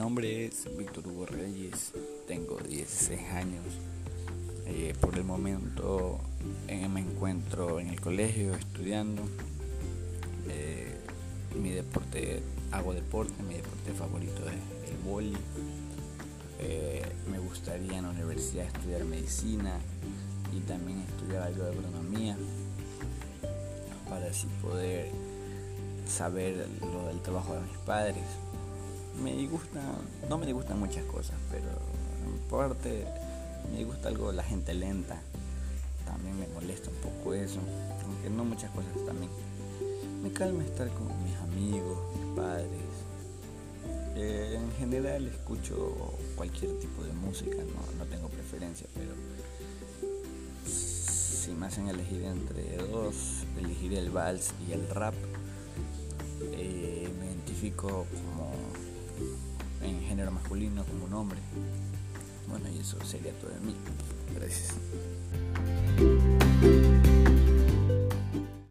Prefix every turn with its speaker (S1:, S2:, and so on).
S1: nombre es Víctor Hugo Reyes, tengo 16 años. Eh, por el momento eh, me encuentro en el colegio estudiando. Eh, mi deporte, hago deporte, mi deporte favorito es el boli. me gustaría en la universidad estudiar medicina y también estudiar algo de agronomía para así poder saber lo del trabajo de mis padres me gusta, no me gustan muchas cosas, pero en parte me gusta algo la gente lenta. También me molesta un poco eso, aunque no muchas cosas también. Me calma estar con mis amigos, mis padres. Eh, en general escucho cualquier tipo de música, no, tengo preferencia, pero si me hacen elegir entre dos, elegiré el vals y el rap. Eh, me identifico como en género masculino como un hombre. Bueno, y eso sería todo de mí. Gracias.